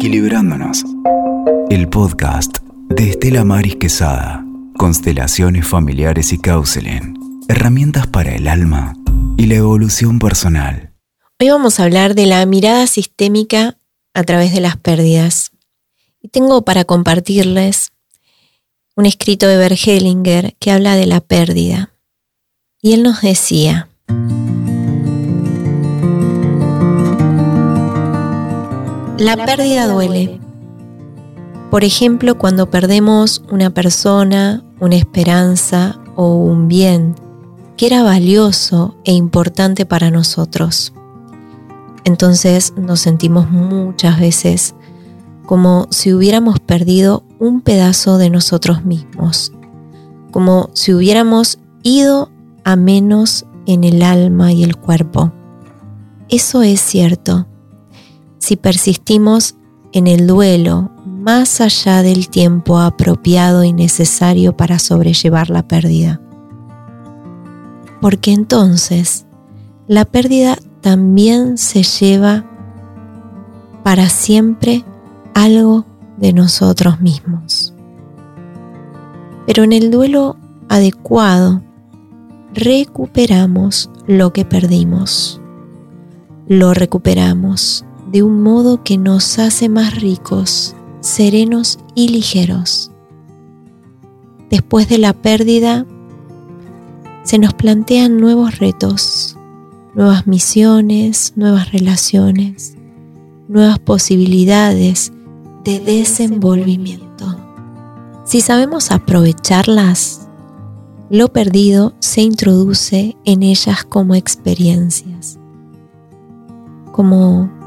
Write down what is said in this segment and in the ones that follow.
Equilibrándonos. El podcast de Estela Maris Quesada. Constelaciones familiares y counseling. Herramientas para el alma y la evolución personal. Hoy vamos a hablar de la mirada sistémica a través de las pérdidas. Y tengo para compartirles un escrito de Bergelinger que habla de la pérdida. Y él nos decía, La pérdida duele. Por ejemplo, cuando perdemos una persona, una esperanza o un bien que era valioso e importante para nosotros. Entonces nos sentimos muchas veces como si hubiéramos perdido un pedazo de nosotros mismos, como si hubiéramos ido a menos en el alma y el cuerpo. Eso es cierto si persistimos en el duelo más allá del tiempo apropiado y necesario para sobrellevar la pérdida. Porque entonces la pérdida también se lleva para siempre algo de nosotros mismos. Pero en el duelo adecuado recuperamos lo que perdimos. Lo recuperamos de un modo que nos hace más ricos, serenos y ligeros. Después de la pérdida, se nos plantean nuevos retos, nuevas misiones, nuevas relaciones, nuevas posibilidades de desenvolvimiento. Si sabemos aprovecharlas, lo perdido se introduce en ellas como experiencias, como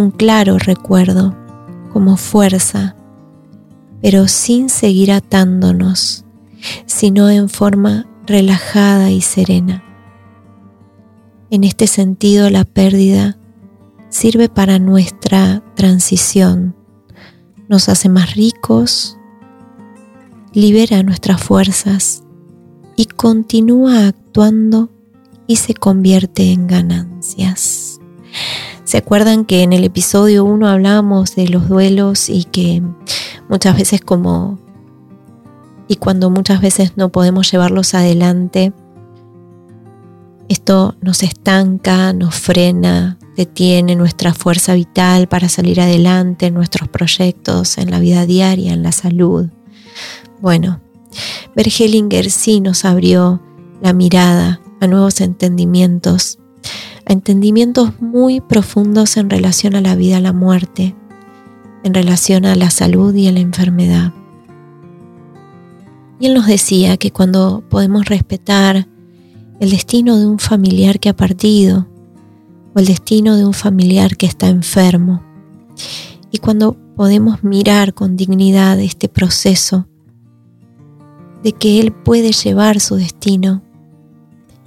un claro recuerdo, como fuerza, pero sin seguir atándonos, sino en forma relajada y serena. En este sentido, la pérdida sirve para nuestra transición, nos hace más ricos, libera nuestras fuerzas y continúa actuando y se convierte en ganancias. ¿Se acuerdan que en el episodio 1 hablábamos de los duelos y que muchas veces como y cuando muchas veces no podemos llevarlos adelante, esto nos estanca, nos frena, detiene nuestra fuerza vital para salir adelante en nuestros proyectos, en la vida diaria, en la salud. Bueno, Bergelinger sí nos abrió la mirada a nuevos entendimientos entendimientos muy profundos en relación a la vida, a la muerte, en relación a la salud y a la enfermedad. Y él nos decía que cuando podemos respetar el destino de un familiar que ha partido o el destino de un familiar que está enfermo, y cuando podemos mirar con dignidad este proceso de que Él puede llevar su destino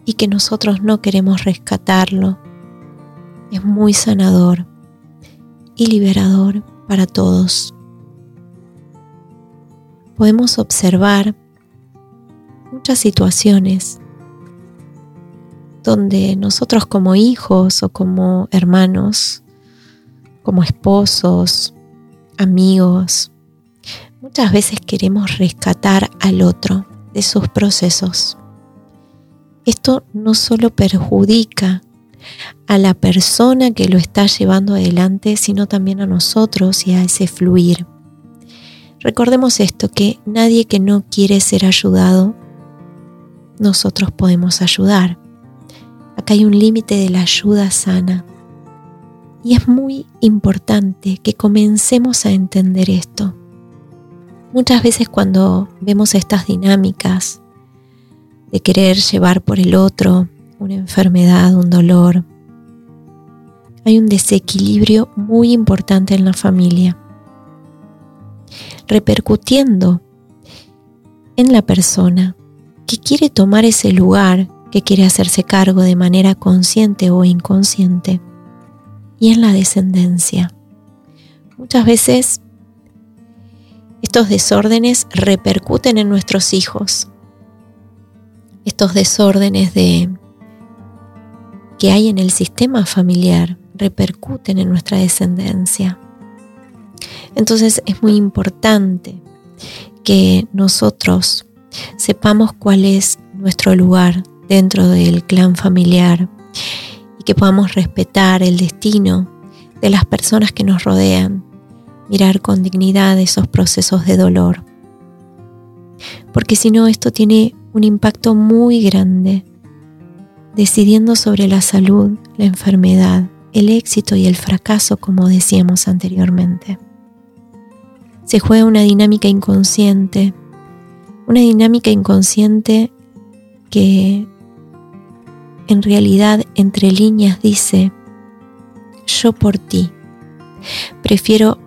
y que nosotros no queremos rescatarlo. Es muy sanador y liberador para todos. Podemos observar muchas situaciones donde nosotros como hijos o como hermanos, como esposos, amigos, muchas veces queremos rescatar al otro de sus procesos esto no solo perjudica a la persona que lo está llevando adelante, sino también a nosotros y a ese fluir. Recordemos esto, que nadie que no quiere ser ayudado, nosotros podemos ayudar. Acá hay un límite de la ayuda sana. Y es muy importante que comencemos a entender esto. Muchas veces cuando vemos estas dinámicas de querer llevar por el otro una enfermedad, un dolor. Hay un desequilibrio muy importante en la familia, repercutiendo en la persona que quiere tomar ese lugar, que quiere hacerse cargo de manera consciente o inconsciente, y en la descendencia. Muchas veces estos desórdenes repercuten en nuestros hijos estos desórdenes de que hay en el sistema familiar repercuten en nuestra descendencia. Entonces es muy importante que nosotros sepamos cuál es nuestro lugar dentro del clan familiar y que podamos respetar el destino de las personas que nos rodean, mirar con dignidad esos procesos de dolor. Porque si no, esto tiene un impacto muy grande, decidiendo sobre la salud, la enfermedad, el éxito y el fracaso, como decíamos anteriormente. Se juega una dinámica inconsciente, una dinámica inconsciente que en realidad entre líneas dice, yo por ti, prefiero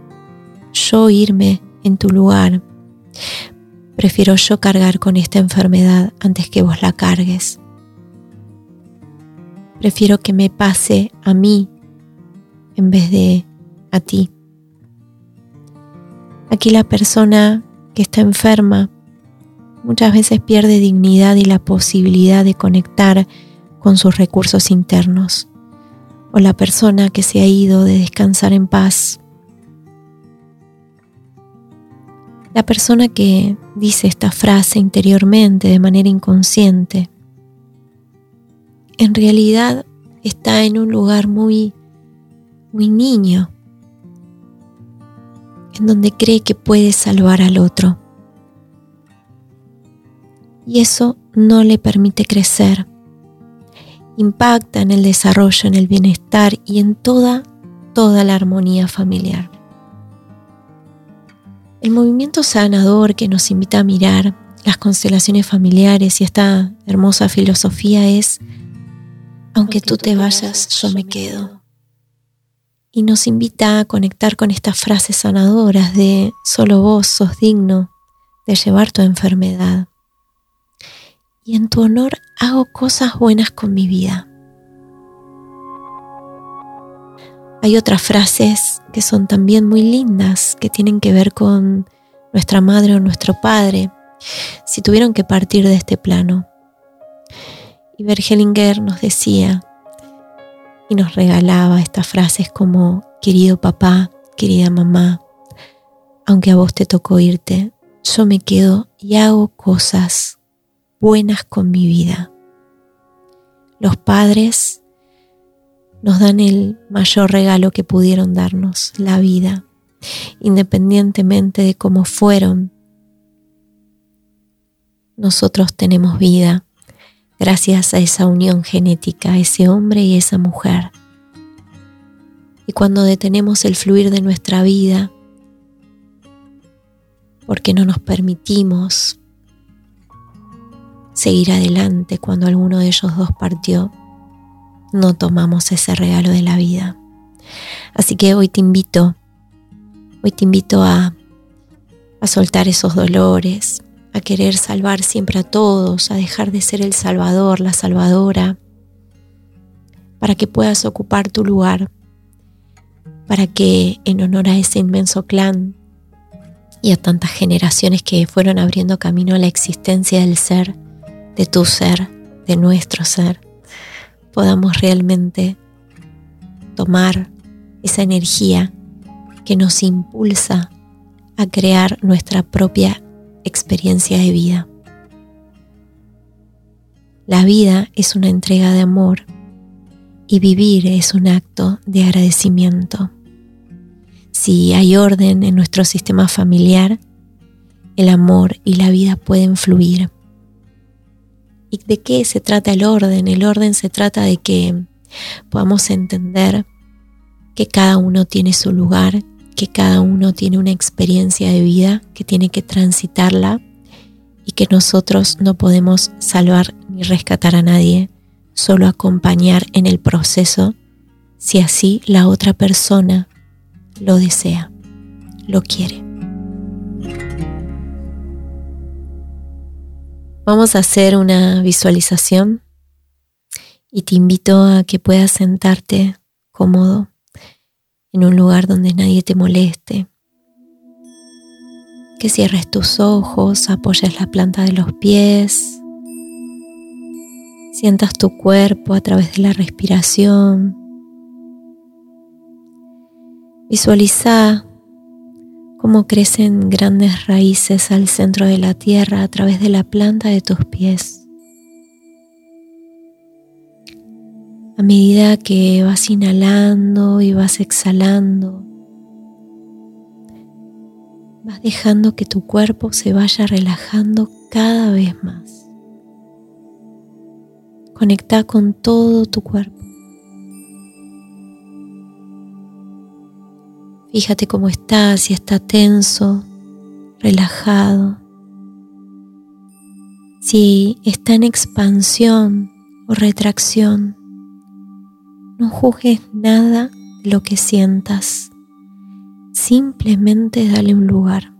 yo irme en tu lugar, prefiero yo cargar con esta enfermedad antes que vos la cargues. Prefiero que me pase a mí en vez de a ti. Aquí la persona que está enferma muchas veces pierde dignidad y la posibilidad de conectar con sus recursos internos. O la persona que se ha ido de descansar en paz. La persona que dice esta frase interiormente de manera inconsciente, en realidad está en un lugar muy muy niño, en donde cree que puede salvar al otro. Y eso no le permite crecer. Impacta en el desarrollo, en el bienestar y en toda, toda la armonía familiar. El movimiento sanador que nos invita a mirar las constelaciones familiares y esta hermosa filosofía es, aunque tú te vayas, yo me quedo y nos invita a conectar con estas frases sanadoras de solo vos sos digno de llevar tu enfermedad. Y en tu honor hago cosas buenas con mi vida. Hay otras frases que son también muy lindas, que tienen que ver con nuestra madre o nuestro padre, si tuvieron que partir de este plano. Y Bergelinger nos decía, y nos regalaba estas frases como, querido papá, querida mamá, aunque a vos te tocó irte, yo me quedo y hago cosas buenas con mi vida. Los padres nos dan el mayor regalo que pudieron darnos, la vida, independientemente de cómo fueron. Nosotros tenemos vida gracias a esa unión genética, ese hombre y esa mujer. Y cuando detenemos el fluir de nuestra vida, porque no nos permitimos seguir adelante cuando alguno de ellos dos partió, no tomamos ese regalo de la vida. Así que hoy te invito, hoy te invito a, soltar esos dolores, a querer salvar siempre a todos, a dejar de ser el salvador, la salvadora, para que puedas ocupar tu lugar, para que en honor a ese inmenso clan y a tantas generaciones que fueron abriendo camino a la existencia del ser, de tu ser, de nuestro ser, podamos realmente tomar esa energía que nos impulsa a crear nuestra propia experiencia de vida. La vida es una entrega de amor y vivir es un acto de agradecimiento. Si hay orden en nuestro sistema familiar, el amor y la vida pueden fluir. ¿Y de qué se trata el orden? El orden se trata de que podamos entender que cada uno tiene su lugar que cada uno tiene una experiencia de vida que tiene que transitarla y que nosotros no podemos salvar ni rescatar a nadie, solo acompañar en el proceso si así la otra persona lo desea, lo quiere. Vamos a hacer una visualización y te invito a que puedas sentarte cómodo en un lugar donde nadie te moleste. Que cierres tus ojos, apoyes la planta de los pies, sientas tu cuerpo a través de la respiración. Visualiza cómo crecen grandes raíces al centro de la tierra a través de la planta de tus pies. A medida que vas inhalando y vas exhalando, vas dejando que tu cuerpo se vaya relajando cada vez más. Conecta con todo tu cuerpo. Fíjate cómo está, si está tenso, relajado, si está en expansión o retracción. No juzgues nada de lo que sientas. Simplemente dale un lugar.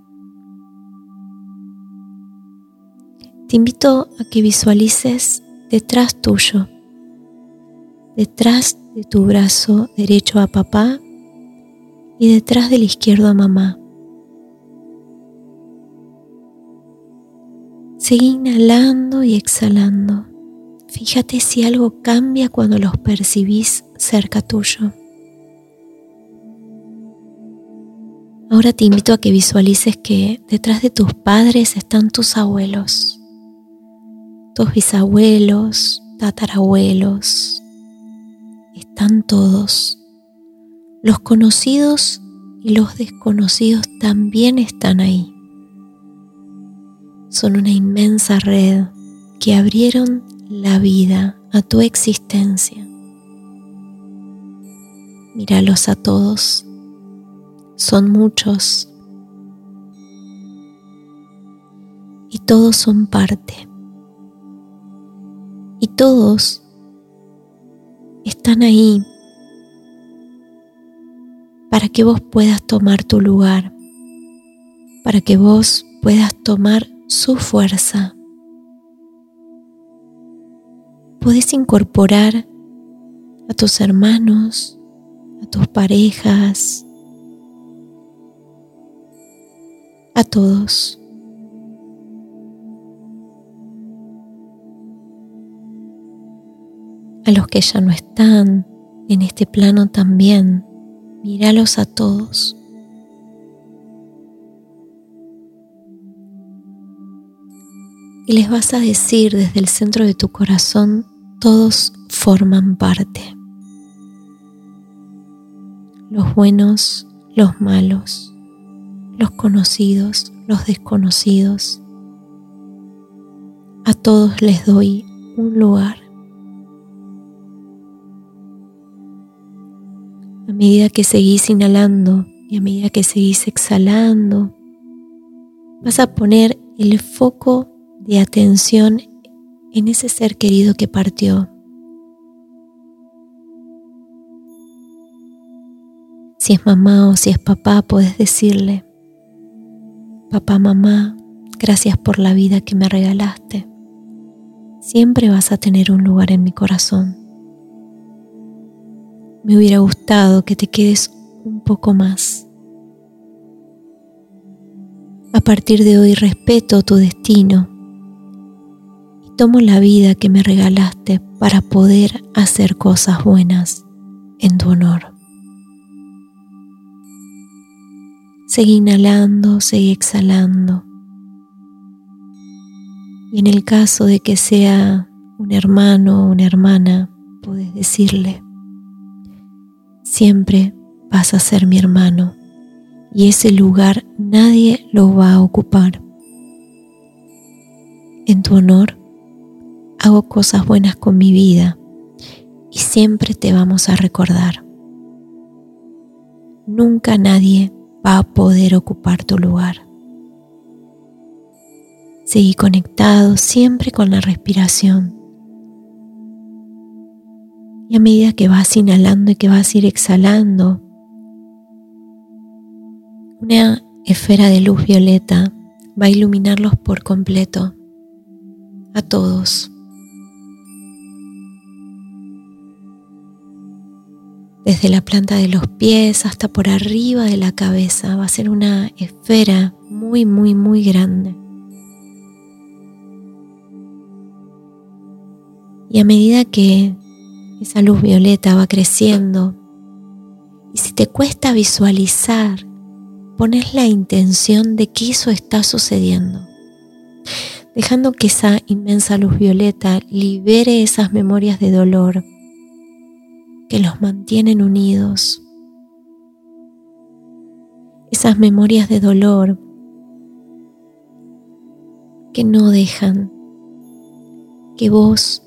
Te invito a que visualices detrás tuyo, detrás de tu brazo derecho a papá y detrás del izquierdo a mamá. Sigue inhalando y exhalando. Fíjate si algo cambia cuando los percibís cerca tuyo. Ahora te invito a que visualices que detrás de tus padres están tus abuelos, tus bisabuelos, tatarabuelos. Están todos. Los conocidos y los desconocidos también están ahí. Son una inmensa red que abrieron la vida a tu existencia. Míralos a todos. Son muchos. Y todos son parte. Y todos están ahí para que vos puedas tomar tu lugar, para que vos puedas tomar su fuerza. Puedes incorporar a tus hermanos, a tus parejas, a todos. A los que ya no están en este plano también, míralos a todos. Y les vas a decir desde el centro de tu corazón, todos forman parte. Los buenos, los malos, los conocidos, los desconocidos. A todos les doy un lugar. A medida que seguís inhalando y a medida que seguís exhalando, vas a poner el foco de atención en ese ser querido que partió. Si es mamá o si es papá, puedes decirle, papá, mamá, gracias por la vida que me regalaste. Siempre vas a tener un lugar en mi corazón. Me hubiera gustado que te quedes un poco más. A partir de hoy respeto tu destino tomo la vida que me regalaste para poder hacer cosas buenas en tu honor. Seguí inhalando, seguí exhalando. Y en el caso de que sea un hermano o una hermana, puedes decirle, siempre vas a ser mi hermano y ese lugar nadie lo va a ocupar. En tu honor, hago cosas buenas con mi vida y siempre te vamos a recordar. Nunca nadie va a poder ocupar tu lugar. Seguí conectado siempre con la respiración. Y a medida que vas inhalando y que vas a ir exhalando, una esfera de luz violeta va a iluminarlos por completo a todos. desde la planta de los pies hasta por arriba de la cabeza. Va a ser una esfera muy, muy, muy grande. Y a medida que esa luz violeta va creciendo, y si te cuesta visualizar pones la intención de que eso está sucediendo, dejando que esa inmensa luz violeta libere esas memorias de dolor que los mantienen unidos, esas memorias de dolor que no dejan que vos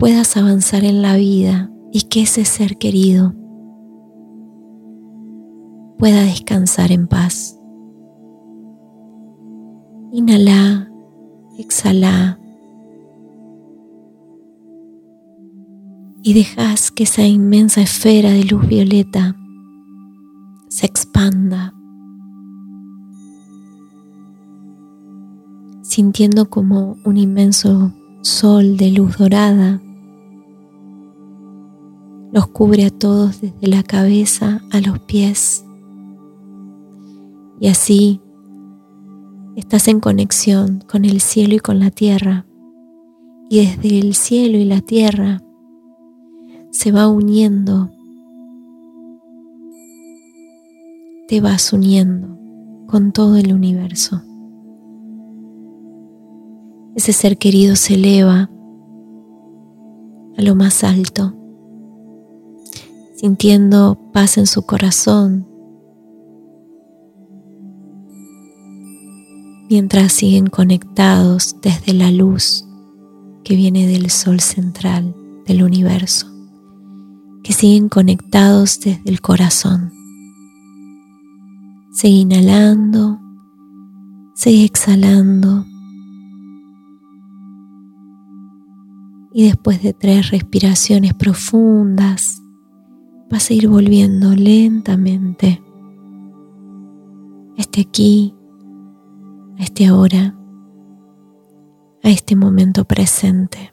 puedas avanzar en la vida y que ese ser querido pueda descansar en paz. Inhala, exhala y dejas que esa inmensa esfera de luz violeta se expanda, sintiendo como un inmenso sol de luz dorada los cubre a todos desde la cabeza a los pies. Y así estás en conexión con el cielo y con la tierra. Y desde el cielo y la tierra se va uniendo, te vas uniendo con todo el universo. Ese ser querido se eleva a lo más alto, sintiendo paz en su corazón, mientras siguen conectados desde la luz que viene del sol central del universo, que siguen conectados desde el corazón. Sigue inhalando, sigue exhalando. Y después de tres respiraciones profundas, vas a ir volviendo lentamente. Este aquí a este ahora, a este momento presente.